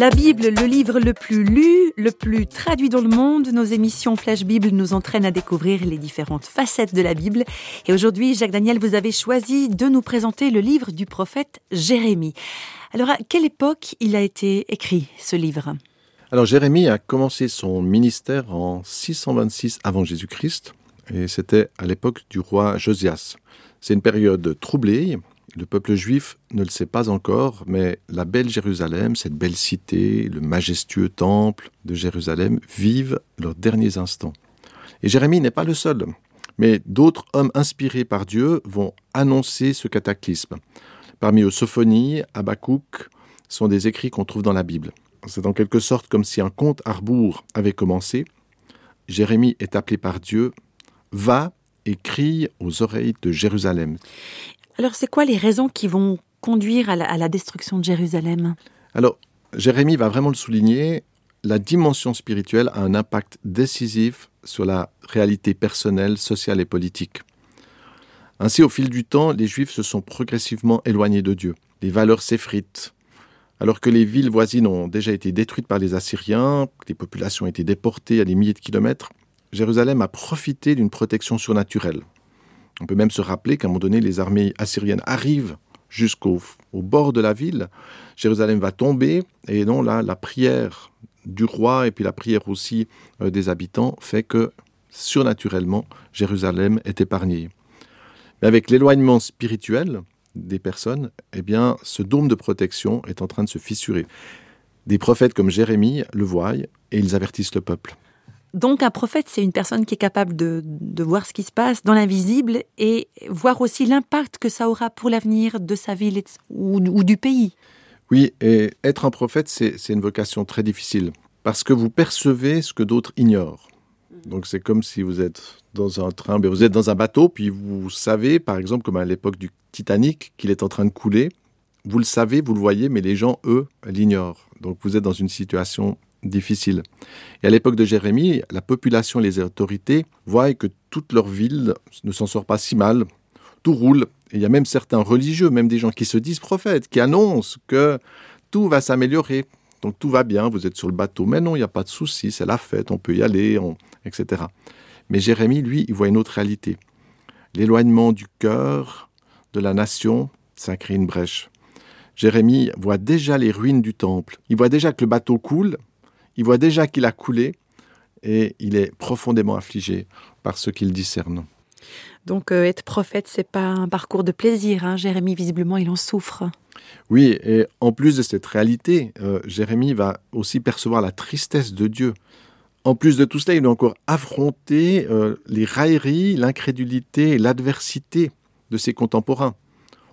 La Bible, le livre le plus lu, le plus traduit dans le monde, nos émissions Flash Bible nous entraînent à découvrir les différentes facettes de la Bible. Et aujourd'hui, Jacques Daniel, vous avez choisi de nous présenter le livre du prophète Jérémie. Alors, à quelle époque il a été écrit, ce livre? Alors, Jérémie a commencé son ministère en 626 avant Jésus-Christ, et c'était à l'époque du roi Josias. C'est une période troublée, le peuple juif ne le sait pas encore, mais la belle Jérusalem, cette belle cité, le majestueux temple de Jérusalem vivent leurs derniers instants. Et Jérémie n'est pas le seul, mais d'autres hommes inspirés par Dieu vont annoncer ce cataclysme. Parmi eux, Sophonie, Habakkuk sont des écrits qu'on trouve dans la Bible. C'est en quelque sorte comme si un conte à rebours avait commencé. Jérémie est appelé par Dieu, va et crie aux oreilles de Jérusalem. Alors, c'est quoi les raisons qui vont conduire à la, destruction de Jérusalem? Alors, Jérémie va vraiment le souligner, la dimension spirituelle a un impact décisif sur la réalité personnelle, sociale et politique. Ainsi, au fil du temps, les Juifs se sont progressivement éloignés de Dieu. Les valeurs s'effritent. Alors que les villes voisines ont déjà été détruites par les Assyriens, les populations ont été déportées à des milliers de kilomètres, Jérusalem a profité d'une protection surnaturelle. On peut même se rappeler qu'à un moment donné, les armées assyriennes arrivent jusqu'au bord de la ville. Jérusalem va tomber, et non là, la prière du roi et puis la prière aussi euh, des habitants fait que surnaturellement, Jérusalem est épargnée. Mais avec l'éloignement spirituel des personnes, eh bien, ce dôme de protection est en train de se fissurer. Des prophètes comme Jérémie le voient et ils avertissent le peuple. Donc un prophète, c'est une personne qui est capable de, voir ce qui se passe dans l'invisible et voir aussi l'impact que ça aura pour l'avenir de sa ville ou, du pays. Oui, et être un prophète, c'est une vocation très difficile, parce que vous percevez ce que d'autres ignorent. Donc c'est comme si vous êtes dans un train, mais vous êtes dans un bateau, puis vous savez, par exemple, comme à l'époque du Titanic, qu'il est en train de couler. Vous le savez, vous le voyez, mais les gens, eux, l'ignorent. Donc vous êtes dans une situation difficile. Et à l'époque de Jérémie, la population et les autorités voient que toute leur ville ne s'en sort pas si mal. Tout roule. Et il y a même certains religieux, même des gens qui se disent prophètes, qui annoncent que tout va s'améliorer. Donc tout va bien, vous êtes sur le bateau. Mais non, il n'y a pas de souci, c'est la fête, on peut y aller, etc. Mais Jérémie, lui, il voit une autre réalité. L'éloignement du cœur de la nation, ça crée une brèche. Jérémie voit déjà les ruines du temple. Il voit déjà que le bateau coule, il voit déjà qu'il a coulé et il est profondément affligé par ce qu'il discerne. Donc euh, être prophète, c'est pas un parcours de plaisir. Hein. Jérémie, visiblement, il en souffre. Oui, et en plus de cette réalité, euh, Jérémie va aussi percevoir la tristesse de Dieu. En plus de tout cela, il doit encore affronter euh, les railleries, l'incrédulité et l'adversité de ses contemporains.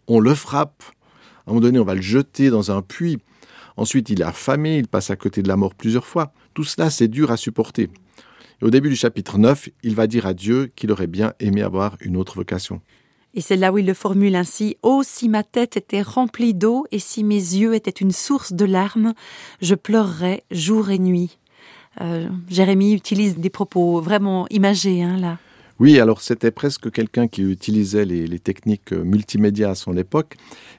On le frappe, à un moment donné, on va le jeter dans un puits. Ensuite, il est affamé, il passe à côté de la mort plusieurs fois. Tout cela, c'est dur à supporter. Et au début du chapitre 9, il va dire à Dieu qu'il aurait bien aimé avoir une autre vocation. Et c'est là où il le formule ainsi Oh, si ma tête était remplie d'eau et si mes yeux étaient une source de larmes, je pleurerais jour et nuit. Euh, Jérémie utilise des propos vraiment imagés, hein, là. Oui, alors c'était presque quelqu'un qui utilisait les, techniques euh, multimédia à son époque.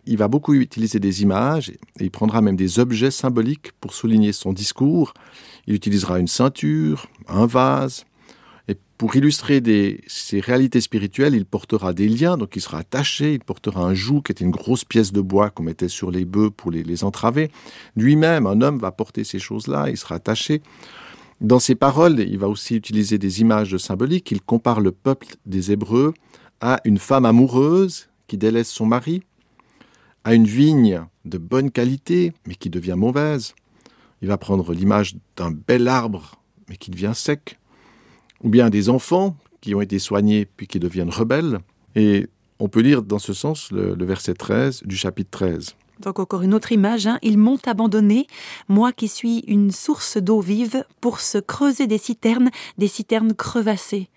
Il va beaucoup utiliser des images et il prendra même des objets symboliques pour souligner son discours. Il utilisera une ceinture, un vase. Et pour illustrer des, ces réalités spirituelles, il portera des liens, donc il sera attaché, il portera un joug qui était une grosse pièce de bois qu'on mettait sur les bœufs pour les, les entraver. Lui-même, un homme va porter ces choses-là, il sera attaché. Dans ses paroles, il va aussi utiliser des images symboliques. Il compare le peuple des Hébreux à une femme amoureuse qui délaisse son mari, à une vigne de bonne qualité mais qui devient mauvaise. Il va prendre l'image d'un bel arbre mais qui devient sec, ou bien des enfants qui ont été soignés puis qui deviennent rebelles. Et on peut lire dans ce sens le, verset 13 du chapitre 13. Donc encore une autre image, hein. ils m'ont abandonné, moi qui suis une source d'eau vive, pour se creuser des citernes, des citernes crevassées.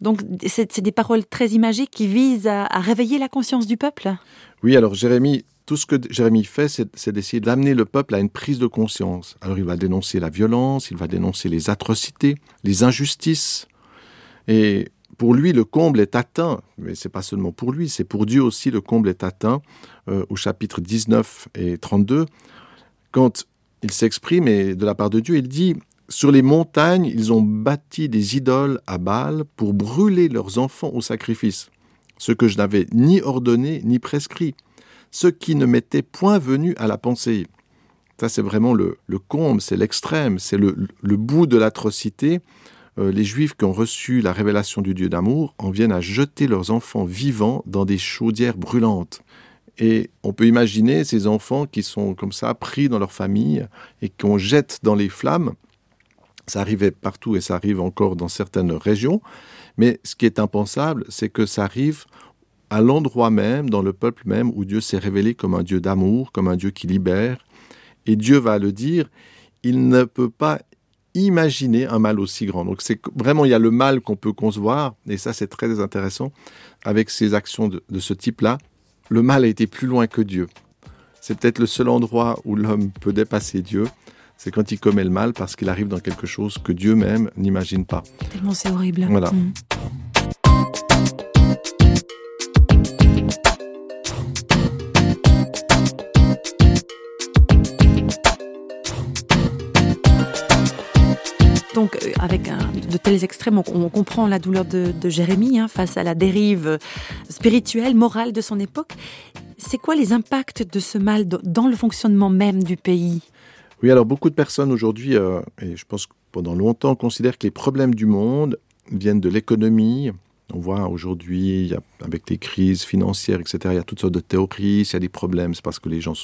Donc c'est des paroles très imagées qui visent à, réveiller la conscience du peuple. Oui, alors Jérémie tout ce que Jérémie fait, c'est d'essayer d'amener le peuple à une prise de conscience. Alors il va dénoncer la violence, il va dénoncer les atrocités, les injustices. Et pour lui, le comble est atteint. Mais c'est pas seulement pour lui, c'est pour Dieu aussi, le comble est atteint euh, au chapitre 19 et 32. Quand il s'exprime, et de la part de Dieu, il dit Sur les montagnes, ils ont bâti des idoles à Baal pour brûler leurs enfants au sacrifice, ce que je n'avais ni ordonné ni prescrit ce qui ne m'était point venu à la pensée. Ça, c'est vraiment le, comble, c'est l'extrême, c'est le, bout de l'atrocité. Euh, les Juifs qui ont reçu la révélation du Dieu d'amour en viennent à jeter leurs enfants vivants dans des chaudières brûlantes. Et on peut imaginer ces enfants qui sont comme ça pris dans leur famille et qu'on jette dans les flammes. Ça arrivait partout et ça arrive encore dans certaines régions. Mais ce qui est impensable, c'est que ça arrive à l'endroit même, dans le peuple même, où Dieu s'est révélé comme un Dieu d'amour, comme un Dieu qui libère. Et Dieu va le dire, il ne peut pas imaginer un mal aussi grand. Donc c'est vraiment, il y a le mal qu'on peut concevoir, et ça c'est très intéressant, avec ces actions de, de ce type-là. Le mal a été plus loin que Dieu. C'est peut-être le seul endroit où l'homme peut dépasser Dieu, c'est quand il commet le mal parce qu'il arrive dans quelque chose que Dieu même n'imagine pas. Tellement c'est horrible. Voilà. Mm. Donc, euh, avec de tels extrêmes, on, comprend la douleur de, Jérémie hein, face à la dérive spirituelle, morale de son époque. C'est quoi les impacts de ce mal dans le fonctionnement même du pays? Oui, alors beaucoup de personnes aujourd'hui, euh, et je pense que pendant longtemps, considèrent que les problèmes du monde viennent de l'économie, on voit aujourd'hui, avec les crises financières, etc., il y a toutes sortes de théories. S'il y a des problèmes, c'est parce que les gens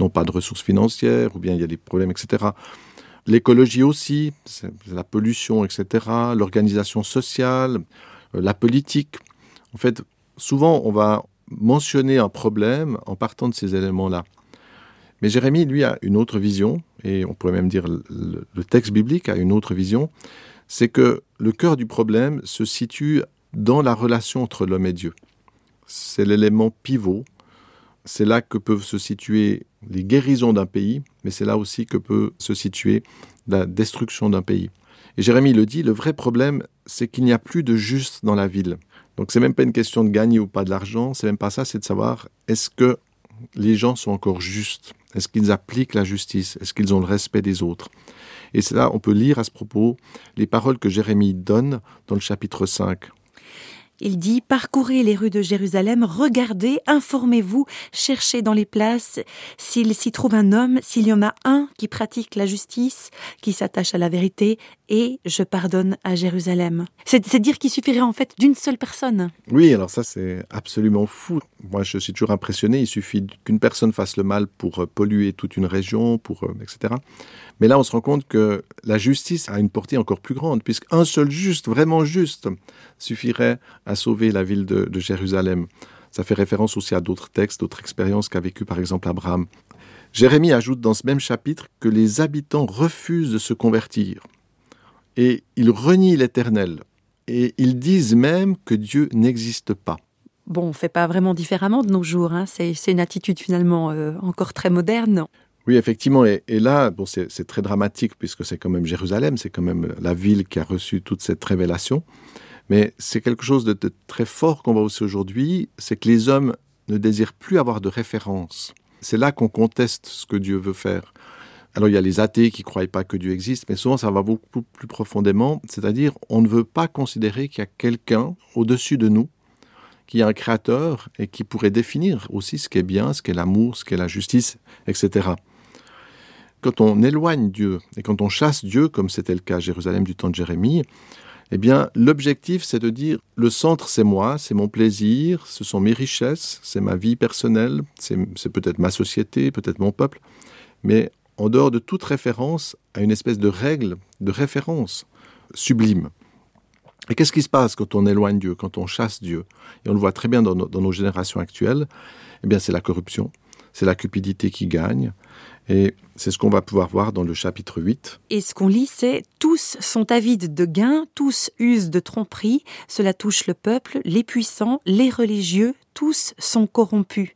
n'ont pas de ressources financières, ou bien il y a des problèmes, etc. L'écologie aussi, la pollution, etc., l'organisation sociale, euh, la politique. En fait, souvent, on va mentionner un problème en partant de ces éléments-là. Mais Jérémie, lui, a une autre vision, et on pourrait même dire le texte biblique a une autre vision, c'est que le cœur du problème se situe dans la relation entre l'homme et Dieu. C'est l'élément pivot c'est là que peuvent se situer les guérisons d'un pays, mais c'est là aussi que peut se situer la destruction d'un pays. Et Jérémie le dit, le vrai problème, c'est qu'il n'y a plus de juste dans la ville. Donc c'est même pas une question de gagner ou pas de l'argent, c'est même pas ça, c'est de savoir est-ce que les gens sont encore justes? Est-ce qu'ils appliquent la justice? Est-ce qu'ils ont le respect des autres? Et c'est là, on peut lire à ce propos les paroles que Jérémie donne dans le chapitre 5. Il dit Parcourez les rues de Jérusalem, regardez, informez-vous, cherchez dans les places s'il s'y trouve un homme, s'il y en a un qui pratique la justice, qui s'attache à la vérité, et je pardonne à Jérusalem. C'est dire qu'il suffirait en fait d'une seule personne. Oui, alors ça c'est absolument fou. Moi je suis toujours impressionné, il suffit qu'une personne fasse le mal pour euh, polluer toute une région, pour euh, etc. Mais là on se rend compte que la justice a une portée encore plus grande, puisqu'un seul juste, vraiment juste, suffirait à sauver la ville de, Jérusalem. Ça fait référence aussi à d'autres textes, d'autres expériences qu'a vécu par exemple Abraham. Jérémie ajoute dans ce même chapitre que les habitants refusent de se convertir et ils renient l'Éternel. Et ils disent même que Dieu n'existe pas. Bon, on ne fait pas vraiment différemment de nos jours. Hein. C'est une attitude finalement euh, encore très moderne. Oui, effectivement. Et, là, bon, c'est très dramatique puisque c'est quand même Jérusalem, c'est quand même la ville qui a reçu toute cette révélation. Mais c'est quelque chose de, très fort qu'on voit aussi aujourd'hui, c'est que les hommes ne désirent plus avoir de référence. C'est là qu'on conteste ce que Dieu veut faire. Alors il y a les athées qui ne croient pas que Dieu existe, mais souvent ça va beaucoup plus profondément, c'est-à-dire on ne veut pas considérer qu'il y a quelqu'un au-dessus de nous, qui est un créateur et qui pourrait définir aussi ce qu'est bien, ce qu'est l'amour, ce qu'est la justice, etc. Quand on éloigne Dieu et quand on chasse Dieu, comme c'était le cas à Jérusalem du temps de Jérémie, eh bien, l'objectif, c'est de dire le centre, c'est moi, c'est mon plaisir, ce sont mes richesses, c'est ma vie personnelle, c'est peut-être ma société, peut-être mon peuple, mais en dehors de toute référence à une espèce de règle, de référence sublime. Et qu'est-ce qui se passe quand on éloigne Dieu, quand on chasse Dieu? Et on le voit très bien dans nos, générations actuelles. Eh bien, c'est la corruption, c'est la cupidité qui gagne. Et c'est ce qu'on va pouvoir voir dans le chapitre 8. Et ce qu'on lit, c'est Tous sont avides de gains, tous usent de tromperie, cela touche le peuple, les puissants, les religieux, tous sont corrompus.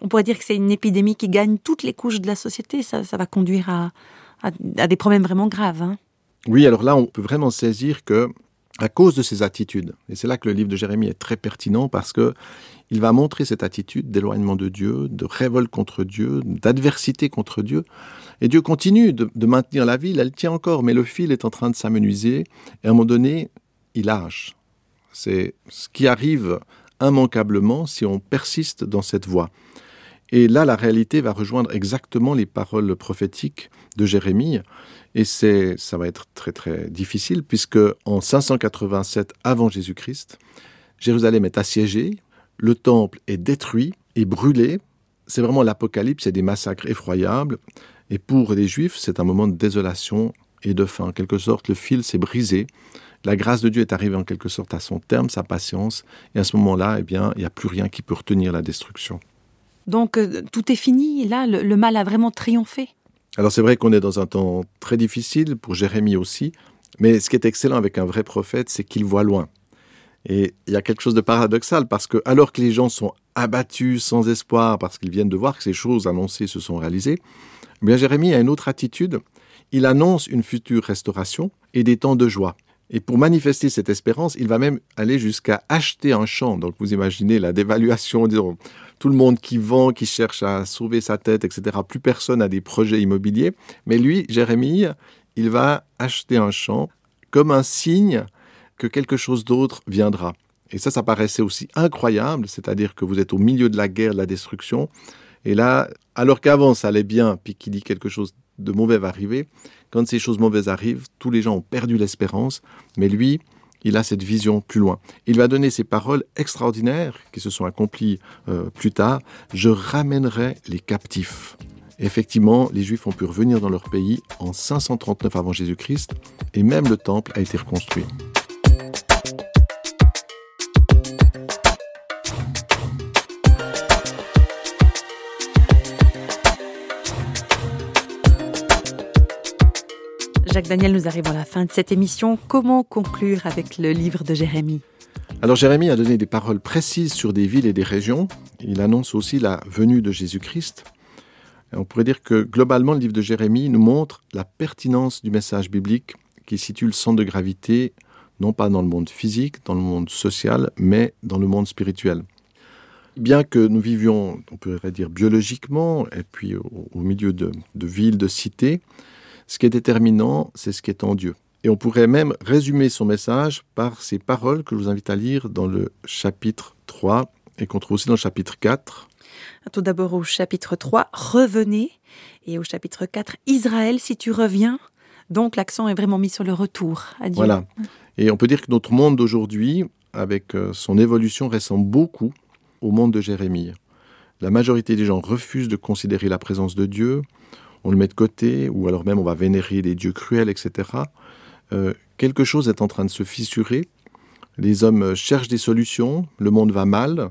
On pourrait dire que c'est une épidémie qui gagne toutes les couches de la société, ça, va conduire à, des problèmes vraiment graves. Hein. Oui, alors là, on peut vraiment saisir que à cause de ces attitudes. Et c'est là que le livre de Jérémie est très pertinent parce que il va montrer cette attitude d'éloignement de Dieu, de révolte contre Dieu, d'adversité contre Dieu. Et Dieu continue de, maintenir la ville, elle tient encore, mais le fil est en train de s'amenuiser. Et à un moment donné, il lâche. C'est ce qui arrive immanquablement si on persiste dans cette voie. Et là, la réalité va rejoindre exactement les paroles prophétiques de Jérémie. Et c'est, ça va être très très difficile puisque en 587 avant Jésus-Christ, Jérusalem est assiégée, le temple est détruit et brûlé. C'est vraiment l'apocalypse, c'est des massacres effroyables. Et pour les Juifs, c'est un moment de désolation et de fin. En quelque sorte, le fil s'est brisé. La grâce de Dieu est arrivée en quelque sorte à son terme, sa patience. Et à ce moment-là, eh bien, il n'y a plus rien qui peut retenir la destruction. Donc euh, tout est fini. Là, le mal a vraiment triomphé. Alors c'est vrai qu'on est dans un temps très difficile, pour Jérémie aussi, mais ce qui est excellent avec un vrai prophète, c'est qu'il voit loin. Et il y a quelque chose de paradoxal, parce que alors que les gens sont abattus, sans espoir, parce qu'ils viennent de voir que ces choses annoncées se sont réalisées, eh bien Jérémie a une autre attitude. Il annonce une future restauration et des temps de joie. Et pour manifester cette espérance, il va même aller jusqu'à acheter un champ. Donc vous imaginez la dévaluation, disons, tout le monde qui vend, qui cherche à sauver sa tête, etc. Plus personne n'a des projets immobiliers. Mais lui, Jérémie, il va acheter un champ comme un signe que quelque chose d'autre viendra. Et ça, ça paraissait aussi incroyable, c'est-à-dire que vous êtes au milieu de la guerre, de la destruction. Et là, alors qu'avant ça allait bien, puis qu'il dit quelque chose de mauvais va arriver, quand ces choses mauvaises arrivent, tous les gens ont perdu l'espérance, mais lui, il a cette vision plus loin. Il va donner ces paroles extraordinaires qui se sont accomplies euh, plus tard. Je ramènerai les captifs. effectivement, les Juifs ont pu revenir dans leur pays en 539 avant Jésus-Christ, et même le temple a été reconstruit. Jacques Daniel, nous arrivons à la fin de cette émission. Comment conclure avec le livre de Jérémie? Alors Jérémie a donné des paroles précises sur des villes et des régions. Il annonce aussi la venue de Jésus-Christ. On pourrait dire que globalement, le livre de Jérémie nous montre la pertinence du message biblique qui situe le centre de gravité non pas dans le monde physique, dans le monde social, mais dans le monde spirituel. Bien que nous vivions, on pourrait dire biologiquement, et puis au, milieu de, de villes, de cités, ce qui est déterminant, c'est ce qui est en Dieu. Et on pourrait même résumer son message par ces paroles que je vous invite à lire dans le chapitre 3 et qu'on trouve aussi dans le chapitre 4. Tout d'abord au chapitre 3, revenez. Et au chapitre 4, Israël, si tu reviens. Donc l'accent est vraiment mis sur le retour à Dieu. Voilà. Et on peut dire que notre monde d'aujourd'hui, avec euh, son évolution, ressemble beaucoup au monde de Jérémie. La majorité des gens refusent de considérer la présence de Dieu, on le met de côté, ou alors même on va vénérer les dieux cruels, etc. Euh, quelque chose est en train de se fissurer. Les hommes cherchent des solutions, le monde va mal,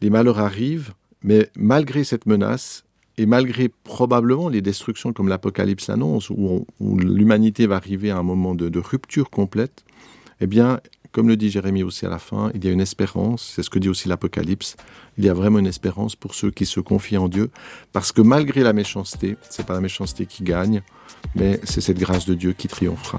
les malheurs arrivent, mais malgré cette menace, et malgré probablement les destructions comme l'Apocalypse annonce, où, l'humanité va arriver à un moment de, de rupture complète, eh bien, comme le dit Jérémie aussi à la fin, il y a une espérance, c'est ce que dit aussi l'Apocalypse, il y a vraiment une espérance pour ceux qui se confient en Dieu, parce que malgré la méchanceté, c'est pas la méchanceté qui gagne, mais c'est cette grâce de Dieu qui triomphera.